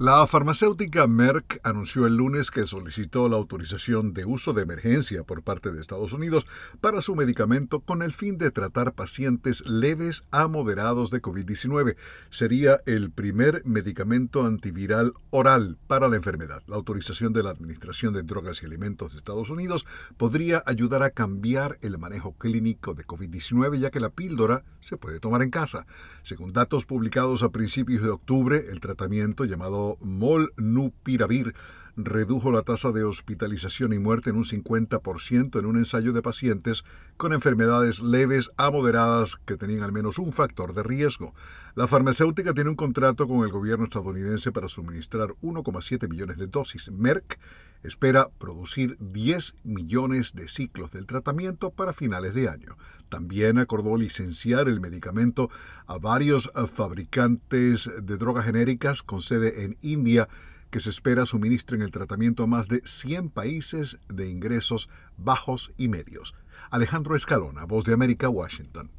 La farmacéutica Merck anunció el lunes que solicitó la autorización de uso de emergencia por parte de Estados Unidos para su medicamento con el fin de tratar pacientes leves a moderados de COVID-19. Sería el primer medicamento antiviral oral para la enfermedad. La autorización de la Administración de Drogas y Alimentos de Estados Unidos podría ayudar a cambiar el manejo clínico de COVID-19 ya que la píldora se puede tomar en casa. Según datos publicados a principios de octubre, el tratamiento llamado Molnupiravir redujo la tasa de hospitalización y muerte en un 50% en un ensayo de pacientes con enfermedades leves a moderadas que tenían al menos un factor de riesgo. La farmacéutica tiene un contrato con el gobierno estadounidense para suministrar 1,7 millones de dosis. Merck espera producir 10 millones de ciclos del tratamiento para finales de año. También acordó licenciar el medicamento a varios fabricantes de drogas genéricas con sede en India que se espera suministren el tratamiento a más de 100 países de ingresos bajos y medios. Alejandro Escalona, Voz de América, Washington.